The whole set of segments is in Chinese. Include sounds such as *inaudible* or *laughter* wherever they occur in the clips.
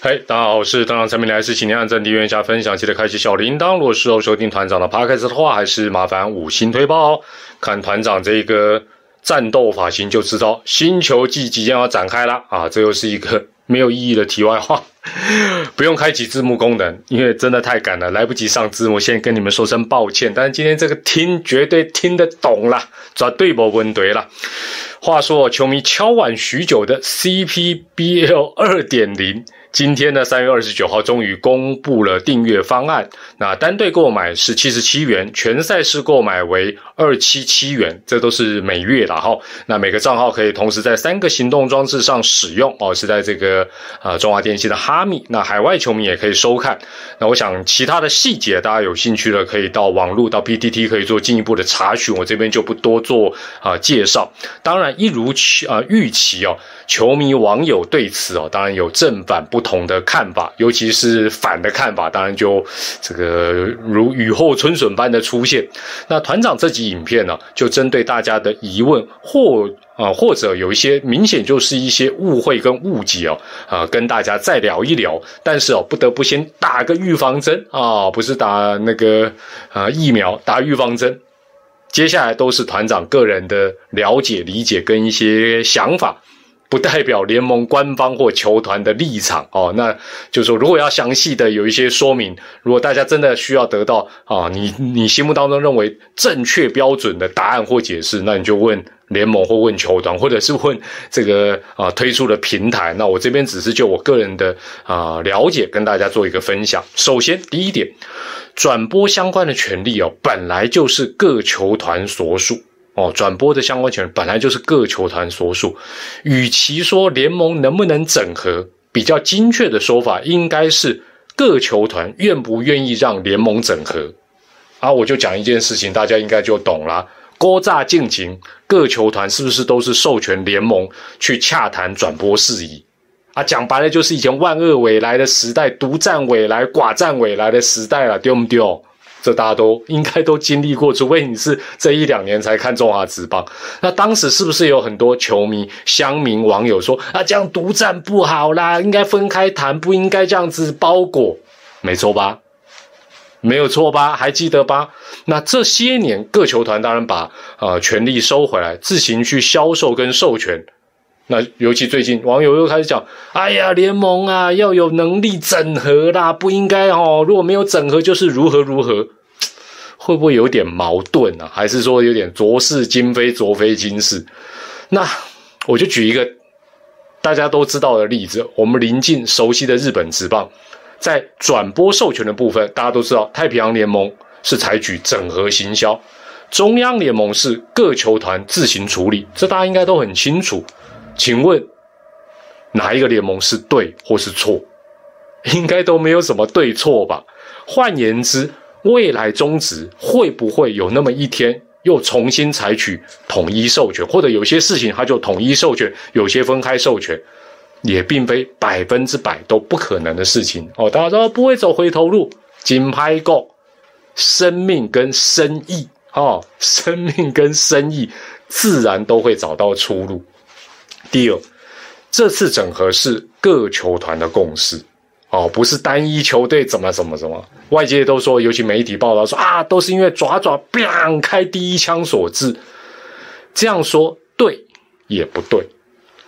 嘿，大家好，我是团长陈明来，是请您按赞、订阅、下分享，记得开启小铃铛。如果事后收听团长的 p 开 d 的话，还是麻烦五星推爆哦。看团长这个战斗发型就知道，星球季即将要展开了啊！这又是一个没有意义的题外话，*laughs* 不用开启字幕功能，因为真的太赶了，来不及上字幕，先跟你们说声抱歉。但是今天这个听绝对听得懂了，绝对不问对了。话说，球迷敲碗许久的 CPBL 二点零。今天呢，三月二十九号终于公布了订阅方案。那单队购买是七十七元，全赛事购买为二七七元，这都是每月的哈。那每个账号可以同时在三个行动装置上使用哦，是在这个呃中华电信的哈密。那海外球迷也可以收看。那我想其他的细节，大家有兴趣的可以到网络到 PTT 可以做进一步的查询，我这边就不多做啊介绍。当然，一如期啊预期哦，球迷网友对此哦，当然有正反不。不同的看法，尤其是反的看法，当然就这个如雨后春笋般的出现。那团长这集影片呢，就针对大家的疑问，或啊或者有一些明显就是一些误会跟误解哦，啊跟大家再聊一聊。但是哦，不得不先打个预防针啊，不是打那个啊疫苗，打预防针。接下来都是团长个人的了解、理解跟一些想法。不代表联盟官方或球团的立场哦，那就是说，如果要详细的有一些说明，如果大家真的需要得到啊，你你心目当中认为正确标准的答案或解释，那你就问联盟或问球团，或者是问这个啊推出的平台。那我这边只是就我个人的啊了解，跟大家做一个分享。首先，第一点，转播相关的权利哦，本来就是各球团所属。哦，转播的相关权本来就是各球团所属，与其说联盟能不能整合，比较精确的说法应该是各球团愿不愿意让联盟整合。啊，我就讲一件事情，大家应该就懂了。郭炸进行，各球团是不是都是授权联盟去洽谈转播事宜？啊，讲白了就是以前万恶未来的时代，独占未来、寡占未来的时代了，丢不丢？这大家都应该都经历过，除非你是这一两年才看中华职棒。那当时是不是有很多球迷、乡民、网友说啊，这样独占不好啦，应该分开谈，不应该这样子包裹，没错吧？没有错吧？还记得吧？那这些年各球团当然把呃权力收回来，自行去销售跟授权。那尤其最近网友又开始讲，哎呀，联盟啊要有能力整合啦，不应该哦，如果没有整合就是如何如何，*tsk* 会不会有点矛盾啊？还是说有点浊世今非浊非今世？那我就举一个大家都知道的例子，我们临近熟悉的日本职棒，在转播授权的部分，大家都知道太平洋联盟是采取整合行销，中央联盟是各球团自行处理，这大家应该都很清楚。请问哪一个联盟是对或是错？应该都没有什么对错吧。换言之，未来中职会不会有那么一天又重新采取统一授权，或者有些事情它就统一授权，有些分开授权，也并非百分之百都不可能的事情哦。大家说不会走回头路，金牌够，生命跟生意哦，生命跟生意自然都会找到出路。第二，这次整合是各球团的共识，哦，不是单一球队怎么怎么怎么，外界都说，尤其媒体报道说啊，都是因为爪爪 bang 开第一枪所致。这样说对也不对。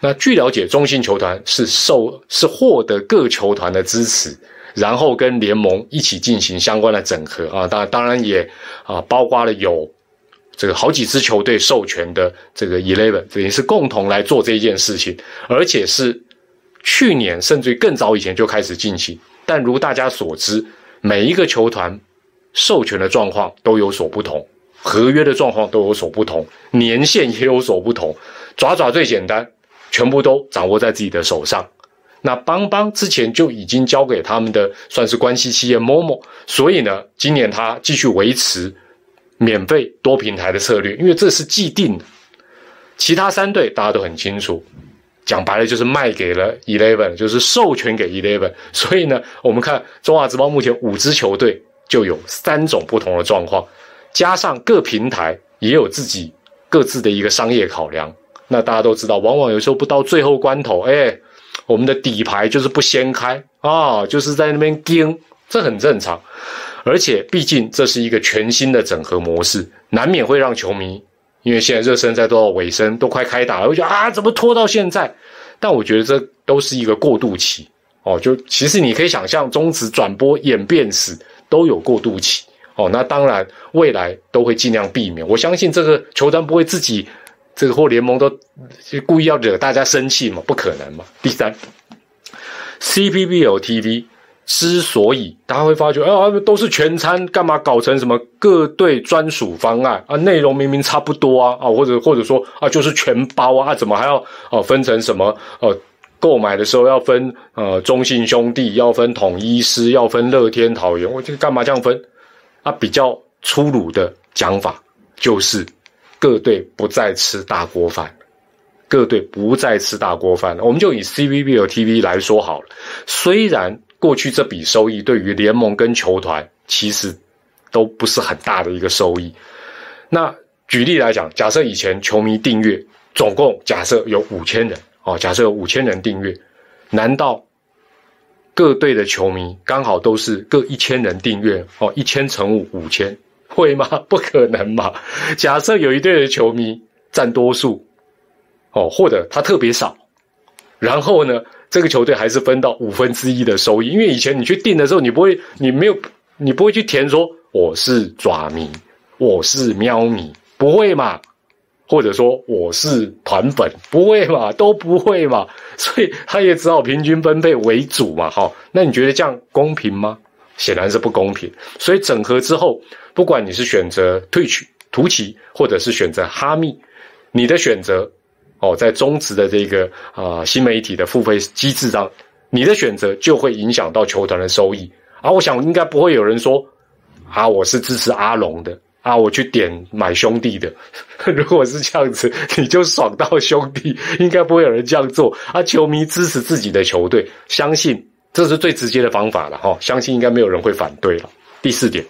那据了解，中信球团是受是获得各球团的支持，然后跟联盟一起进行相关的整合啊，当当然也啊，包括了有。这个好几支球队授权的这个 Eleven，等于是共同来做这件事情，而且是去年甚至于更早以前就开始进行。但如大家所知，每一个球团授权的状况都有所不同，合约的状况都有所不同，年限也有所不同。爪爪最简单，全部都掌握在自己的手上。那邦邦之前就已经交给他们的算是关系企业 Momo，所以呢，今年他继续维持。免费多平台的策略，因为这是既定的。其他三队大家都很清楚，讲白了就是卖给了 Eleven，就是授权给 Eleven。所以呢，我们看中华职棒目前五支球队就有三种不同的状况，加上各平台也有自己各自的一个商业考量。那大家都知道，往往有时候不到最后关头，哎，我们的底牌就是不掀开啊，就是在那边盯，这很正常。而且毕竟这是一个全新的整合模式，难免会让球迷，因为现在热身赛都要尾声，都快开打了，会觉得啊，怎么拖到现在？但我觉得这都是一个过渡期哦。就其实你可以想象，中职转播演变史都有过渡期哦。那当然，未来都会尽量避免。我相信这个球团不会自己这个或联盟都故意要惹大家生气嘛？不可能嘛。第三，CPBL TV。之所以大家会发觉，啊，都是全餐，干嘛搞成什么各队专属方案啊？内容明明差不多啊，啊，或者或者说啊，就是全包啊，怎么还要哦分成什么？呃，购买的时候要分呃中信兄弟，要分统一师，要分乐天桃园，我这干嘛这样分？啊，比较粗鲁的讲法就是各队不再吃大锅饭，各队不再吃大锅饭了。我们就以 C V B 和 T V 来说好了，虽然。过去这笔收益对于联盟跟球团其实都不是很大的一个收益。那举例来讲，假设以前球迷订阅总共假设有五千人哦，假设有五千人订阅，难道各队的球迷刚好都是各一千人订阅哦？一千乘五五千会吗？*laughs* 不可能嘛！假设有一队的球迷占多数哦，或者他特别少，然后呢？这个球队还是分到五分之一的收益，因为以前你去订的时候，你不会，你没有，你不会去填说我是爪迷，我是喵迷，不会嘛？或者说我是团粉，不会嘛？*laughs* 都不会嘛？所以他也只好平均分配为主嘛。好，那你觉得这样公平吗？显然是不公平。所以整合之后，不管你是选择退取、图奇，或者是选择哈密，你的选择。哦，在中职的这个啊新媒体的付费机制上，你的选择就会影响到球团的收益。啊，我想应该不会有人说啊，我是支持阿龙的啊，我去点买兄弟的。*laughs* 如果是这样子，你就爽到兄弟，应该不会有人这样做。啊，球迷支持自己的球队，相信这是最直接的方法了哈，相信应该没有人会反对了。第四点。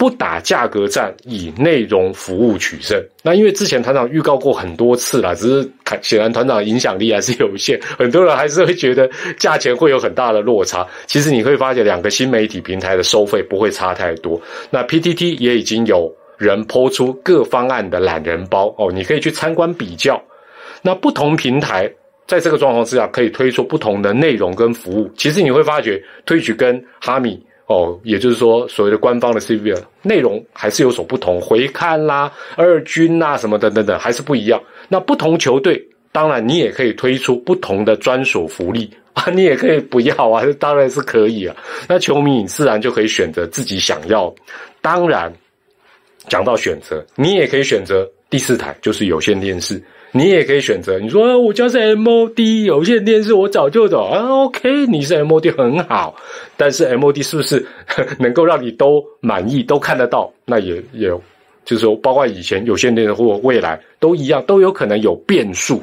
不打价格战，以内容服务取胜。那因为之前团长预告过很多次了，只是显然团长影响力还是有限，很多人还是会觉得价钱会有很大的落差。其实你会发现，两个新媒体平台的收费不会差太多。那 PTT 也已经有人抛出各方案的懒人包哦，你可以去参观比较。那不同平台在这个状况之下，可以推出不同的内容跟服务。其实你会发觉，推举跟哈米。哦，也就是说，所谓的官方的 C V 内容还是有所不同，回看啦、二军啦什么等等等，还是不一样。那不同球队，当然你也可以推出不同的专属福利 *laughs* 啊，你也可以不要啊，当然是可以啊。那球迷你自然就可以选择自己想要。当然，讲到选择，你也可以选择第四台，就是有线电视。你也可以选择，你说我家是 MOD 有线电视，我早就走啊。OK，你是 MOD 很好，但是 MOD 是不是 *laughs* 能够让你都满意、都看得到？那也也，就是说，包括以前有线电视或未来都一样，都有可能有变数。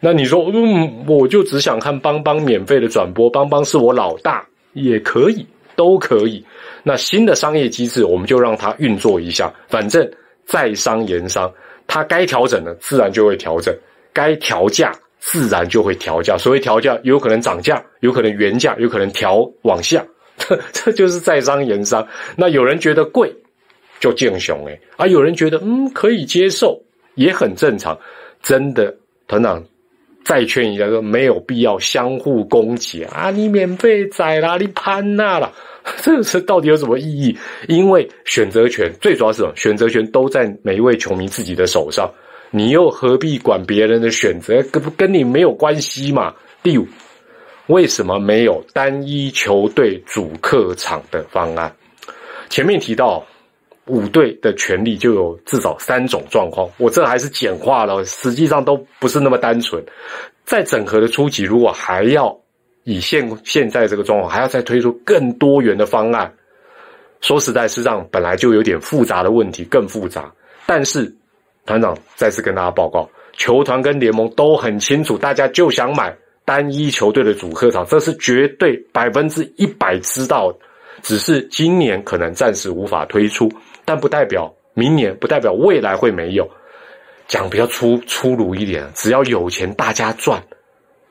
那你说，嗯，我就只想看邦邦免费的转播，邦邦是我老大，也可以，都可以。那新的商业机制，我们就让它运作一下，反正在商言商。它该调整的自然就会调整，该调价自然就会调价。所谓调价，有可能涨价，有可能原价，有可能调往下，这 *laughs* 这就是在商言商。那有人觉得贵，就敬雄哎，啊，有人觉得嗯可以接受，也很正常。真的，团长再劝一下，说没有必要相互攻击啊！你免费宰啦，你攀那了。*laughs* 这是到底有什么意义？因为选择权最主要是什么？选择权都在每一位球迷自己的手上，你又何必管别人的选择？跟不跟你没有关系嘛？第五，为什么没有单一球队主客场的方案？前面提到五队的权利就有至少三种状况，我这还是简化了，实际上都不是那么单纯。在整合的初级，如果还要。以现现在这个状况，还要再推出更多元的方案，说实在，实际上本来就有点复杂的问题，更复杂。但是团长再次跟大家报告，球团跟联盟都很清楚，大家就想买单一球队的主客场，这是绝对百分之一百知道。只是今年可能暂时无法推出，但不代表明年，不代表未来会没有。讲比较粗粗鲁一点，只要有钱，大家赚。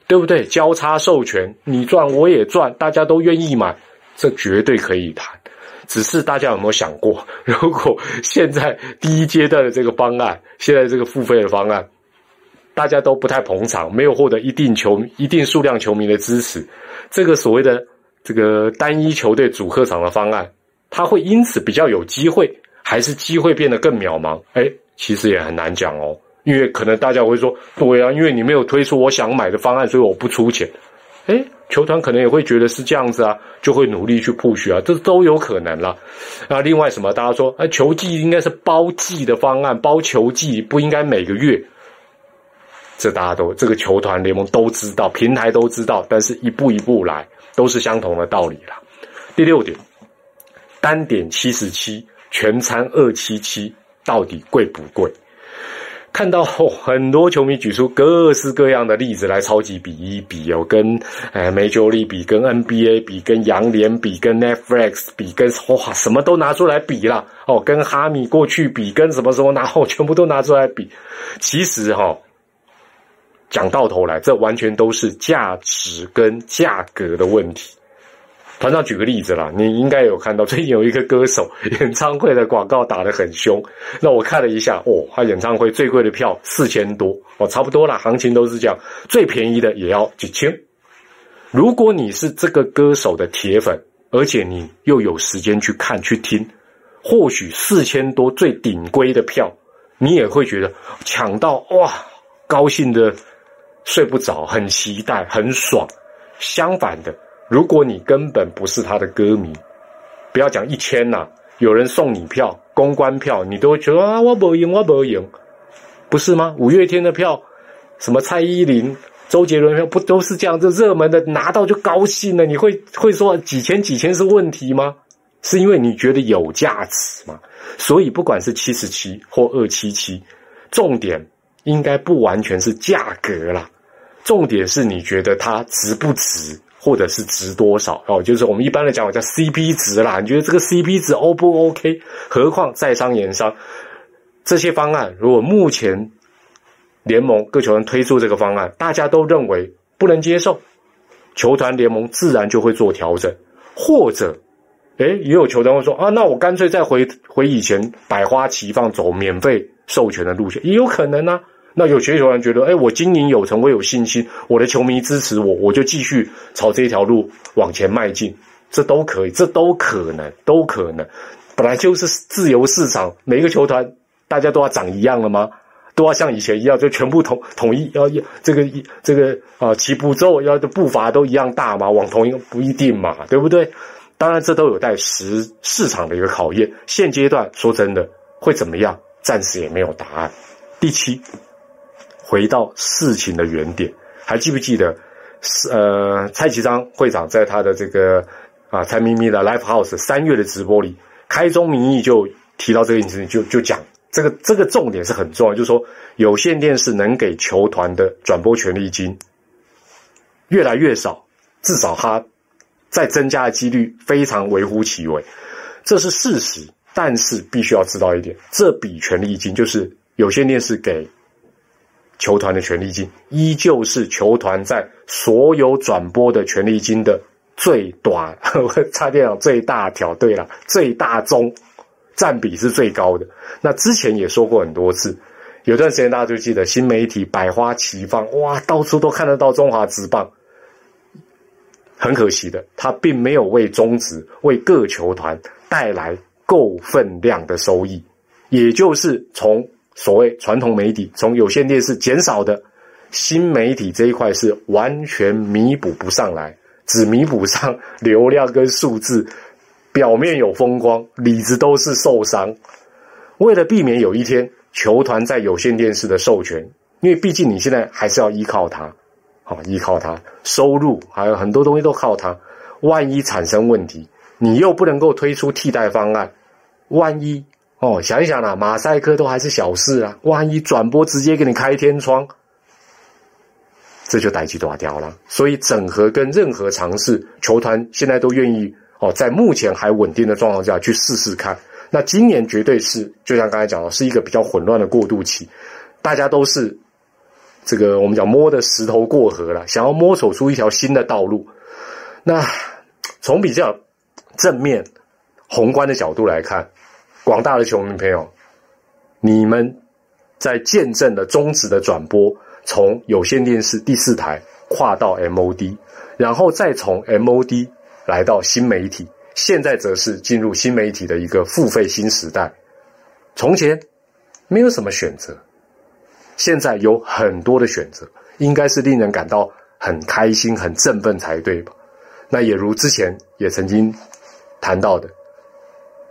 对不对？交叉授权，你赚我也赚，大家都愿意买，这绝对可以谈。只是大家有没有想过，如果现在第一阶段的这个方案，现在这个付费的方案，大家都不太捧场，没有获得一定球一定数量球迷的支持，这个所谓的这个单一球队主客场的方案，它会因此比较有机会，还是机会变得更渺茫？哎，其实也很难讲哦。因为可能大家会说，对啊，因为你没有推出我想买的方案，所以我不出钱。哎，球团可能也会觉得是这样子啊，就会努力去 push 啊，这都有可能啦。那另外什么？大家说，哎，球季应该是包季的方案，包球季不应该每个月。这大家都这个球团联盟都知道，平台都知道，但是一步一步来，都是相同的道理啦。第六点，单点七十七，全餐二七七，到底贵不贵？看到很多球迷举出各式各样的例子来超级比一比哦，跟呃梅球利比，跟 NBA 比，跟杨联比，跟 Netflix 比，跟哇什么都拿出来比了哦，跟哈米过去比，跟什么什么拿哦，*laughs* 全部都拿出来比。其实哈，讲到头来，这完全都是价值跟价格的问题。团长举个例子啦，你应该有看到最近有一个歌手演唱会的广告打得很凶。那我看了一下，哦，他演唱会最贵的票四千多，哦，差不多啦，行情都是这样，最便宜的也要几千。如果你是这个歌手的铁粉，而且你又有时间去看去听，或许四千多最顶规的票，你也会觉得抢到哇，高兴的睡不着，很期待，很爽。相反的。如果你根本不是他的歌迷，不要讲一千呐，有人送你票，公关票，你都会觉得啊，我不赢，我不赢，不是吗？五月天的票，什么蔡依林、周杰伦票，不都是这样？这热门的拿到就高兴了，你会会说几千几千是问题吗？是因为你觉得有价值吗？所以不管是七十七或二七七，重点应该不完全是价格啦，重点是你觉得它值不值？或者是值多少哦？就是我们一般的讲法叫 CP 值啦。你觉得这个 CP 值 O 不 OK？何况在商言商，这些方案如果目前联盟各球团推出这个方案，大家都认为不能接受，球团联盟自然就会做调整。或者，哎，也有球团会说啊，那我干脆再回回以前百花齐放走免费授权的路线，也有可能呢。那有些球员觉得，哎，我经营有成，我有信心，我的球迷支持我，我就继续朝这条路往前迈进，这都可以，这都可能，都可能。本来就是自由市场，每一个球团大家都要长一样了吗？都要像以前一样，就全部统统一要这个一这个啊起步之后要的步伐都一样大吗？往同一个不一定嘛，对不对？当然，这都有待市市场的一个考验。现阶段说真的会怎么样，暂时也没有答案。第七。回到事情的原点，还记不记得是？呃，蔡其章会长在他的这个啊蔡咪咪的 Live House 三月的直播里，开宗明义就提到这个事情，就就讲这个这个重点是很重要，就是说有线电视能给球团的转播权利金越来越少，至少它在增加的几率非常微乎其微，这是事实。但是必须要知道一点，这笔权利金就是有线电视给。球团的权利金依旧是球团在所有转播的权利金的最短，差点讲最大条。对了，最大宗占比是最高的。那之前也说过很多次，有段时间大家就记得新媒体百花齐放，哇，到处都看得到中华职棒。很可惜的，它并没有为中职为各球团带来够分量的收益，也就是从。所谓传统媒体从有线电视减少的新媒体这一块是完全弥补不上来，只弥补上流量跟数字，表面有风光，里子都是受伤。为了避免有一天球团在有线电视的授权，因为毕竟你现在还是要依靠它，啊，依靠它收入还有很多东西都靠它，万一产生问题，你又不能够推出替代方案，万一。哦，想一想啦，马赛克都还是小事啊，万一转播直接给你开天窗，这就逮鸡爪掉了。所以整合跟任何尝试，球团现在都愿意哦，在目前还稳定的状况下去试试看。那今年绝对是，就像刚才讲的，是一个比较混乱的过渡期，大家都是这个我们讲摸的石头过河了，想要摸索出一条新的道路。那从比较正面、宏观的角度来看，广大的球迷朋友，你们在见证了中职的转播，从有线电视第四台跨到 MOD，然后再从 MOD 来到新媒体，现在则是进入新媒体的一个付费新时代。从前没有什么选择，现在有很多的选择，应该是令人感到很开心、很振奋才对吧？那也如之前也曾经谈到的，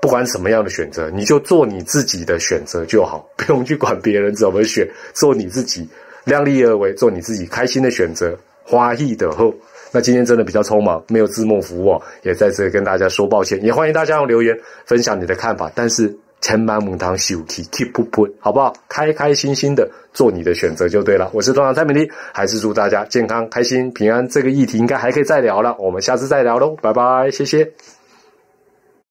不管什么样的选择，你就做你自己的选择就好，*laughs* 不用去管别人怎么选，做你自己，量力而为，做你自己开心的选择，花艺的后。那今天真的比较匆忙，没有字幕服务，也在这跟大家说抱歉，也欢迎大家用留言分享你的看法，但是。千万母堂休息，keep up，好不好？开开心心的做你的选择就对了。我是团长蔡美丽，还是祝大家健康、开心、平安。这个议题应该还可以再聊了，我们下次再聊喽，拜拜，谢谢。